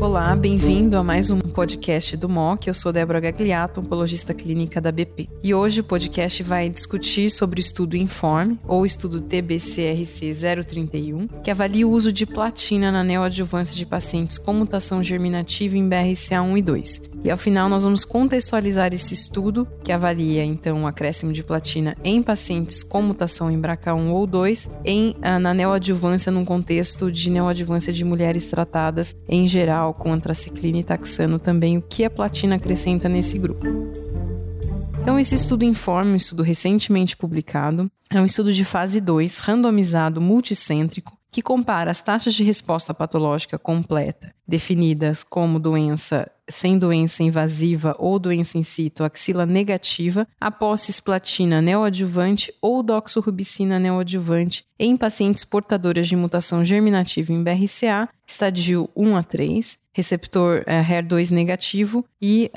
Olá, bem-vindo a mais um podcast do MOC. Eu sou Débora Gagliato, oncologista clínica da BP. E hoje o podcast vai discutir sobre o estudo INFORM, ou estudo TBCRC 031, que avalia o uso de platina na neoadjuvância de pacientes com mutação germinativa em BRCA1 e 2. E ao final nós vamos contextualizar esse estudo, que avalia então o acréscimo de platina em pacientes com mutação em BRCA1 ou 2, em, ah, na neoadjuvância num contexto de neoadjuvância de mulheres tratadas em geral com antraciclina e taxano também o que a platina acrescenta nesse grupo. Então, esse estudo informa, um estudo recentemente publicado, é um estudo de fase 2, randomizado, multicêntrico, que compara as taxas de resposta patológica completa, definidas como doença sem doença invasiva ou doença in situ axila negativa, após cisplatina neoadjuvante ou doxorubicina neoadjuvante em pacientes portadoras de mutação germinativa em BRCA, estadio 1 a 3, receptor uh, HER2 negativo e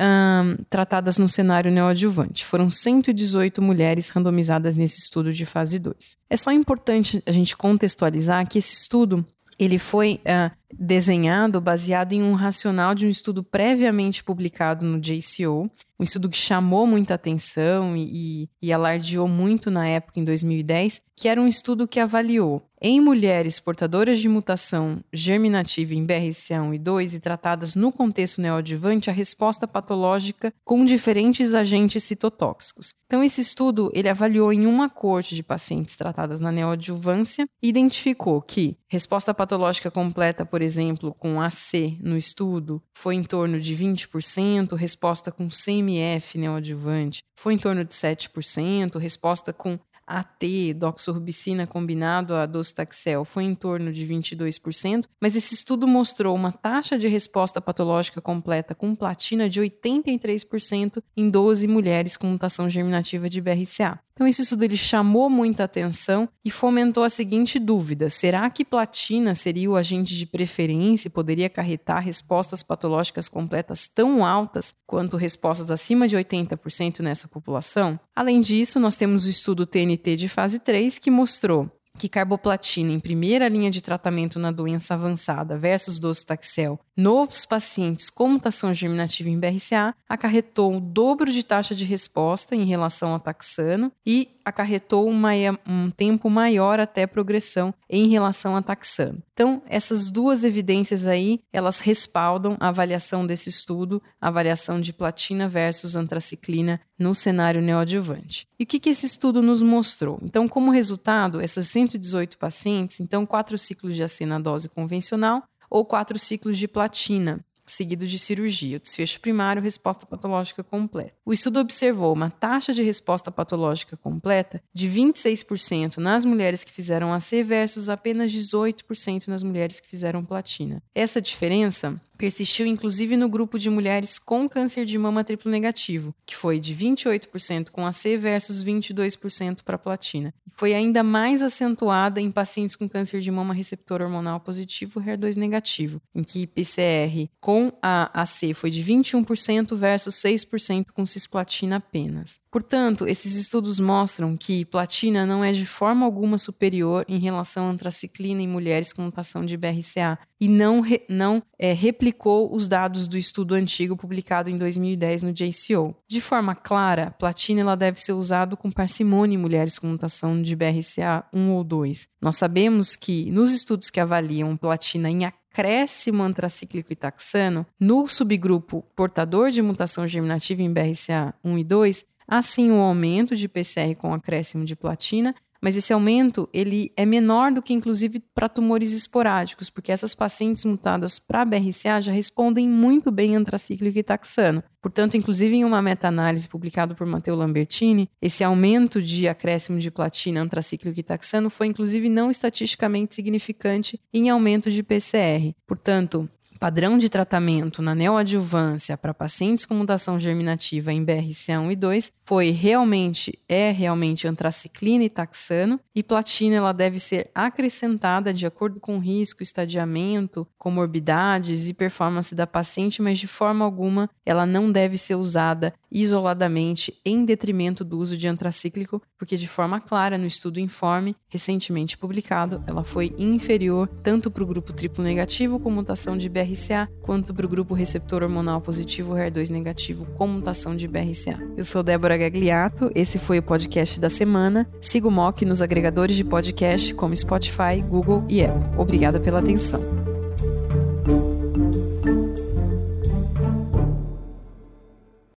tratadas no cenário neoadjuvante. Foram 118 mulheres randomizadas nesse estudo de fase 2. É só importante a gente contextualizar que esse estudo ele foi uh, desenhado baseado em um racional de um estudo previamente publicado no JCO, um estudo que chamou muita atenção e, e alardeou muito na época, em 2010, que era um estudo que avaliou em mulheres portadoras de mutação germinativa em BRCA1 e 2 e tratadas no contexto neoadjuvante a resposta patológica com diferentes agentes citotóxicos. Então esse estudo ele avaliou em uma corte de pacientes tratadas na neoadjuvância e identificou que resposta patológica completa, por exemplo, com AC no estudo foi em torno de 20%, resposta com CMF neoadjuvante foi em torno de 7%, resposta com AT, doxorubicina combinado a docetaxel foi em torno de 22%, mas esse estudo mostrou uma taxa de resposta patológica completa com platina de 83% em 12 mulheres com mutação germinativa de BRCA. Então, esse estudo ele chamou muita atenção e fomentou a seguinte dúvida: será que platina seria o agente de preferência e poderia acarretar respostas patológicas completas tão altas quanto respostas acima de 80% nessa população? Além disso, nós temos o estudo TNT de fase 3 que mostrou que carboplatina em primeira linha de tratamento na doença avançada versus docetaxel nos pacientes com mutação germinativa em BRCA acarretou o dobro de taxa de resposta em relação ao taxano e acarretou uma, um tempo maior até progressão em relação a taxano. Então, essas duas evidências aí, elas respaldam a avaliação desse estudo, a avaliação de platina versus antraciclina no cenário neoadjuvante. E o que, que esse estudo nos mostrou? Então, como resultado, essas 118 pacientes, então quatro ciclos de AC na dose convencional ou quatro ciclos de platina seguido de cirurgia. Desfecho primário, resposta patológica completa. O estudo observou uma taxa de resposta patológica completa de 26% nas mulheres que fizeram AC versus apenas 18% nas mulheres que fizeram platina. Essa diferença persistiu inclusive no grupo de mulheres com câncer de mama triplo negativo, que foi de 28% com AC versus 22% para platina. Foi ainda mais acentuada em pacientes com câncer de mama receptor hormonal positivo HER2 negativo, em que PCR com a AC foi de 21% versus 6% com cisplatina apenas. Portanto, esses estudos mostram que platina não é de forma alguma superior em relação à antraciclina em mulheres com mutação de BRCA e não, re, não é, replicou os dados do estudo antigo publicado em 2010 no JCO. De forma clara, platina ela deve ser usado com parcimônia em mulheres com mutação de BRCA 1 ou 2. Nós sabemos que nos estudos que avaliam platina em acréscimo antracíclico e taxano, no subgrupo portador de mutação germinativa em BRCA 1 e 2, Há sim um aumento de PCR com acréscimo de platina, mas esse aumento ele é menor do que inclusive para tumores esporádicos, porque essas pacientes mutadas para BRCA já respondem muito bem antracíclico e taxano. Portanto, inclusive em uma meta-análise publicada por Matteo Lambertini, esse aumento de acréscimo de platina antracíclico e taxano foi inclusive não estatisticamente significante em aumento de PCR. Portanto, padrão de tratamento na neoadjuvância para pacientes com mutação germinativa em BRCA1 e 2 foi realmente, é realmente antraciclina e taxano, e platina ela deve ser acrescentada de acordo com risco, estadiamento, comorbidades e performance da paciente, mas de forma alguma ela não deve ser usada isoladamente em detrimento do uso de antracíclico, porque de forma clara no estudo Informe, recentemente publicado, ela foi inferior tanto para o grupo triplo negativo com mutação de BRCA, quanto para o grupo receptor hormonal positivo HER2 negativo com mutação de BRCA. Eu sou Débora Gagliato, esse foi o podcast da semana. Siga o MOC nos agregadores de podcast como Spotify, Google e Apple. Obrigada pela atenção.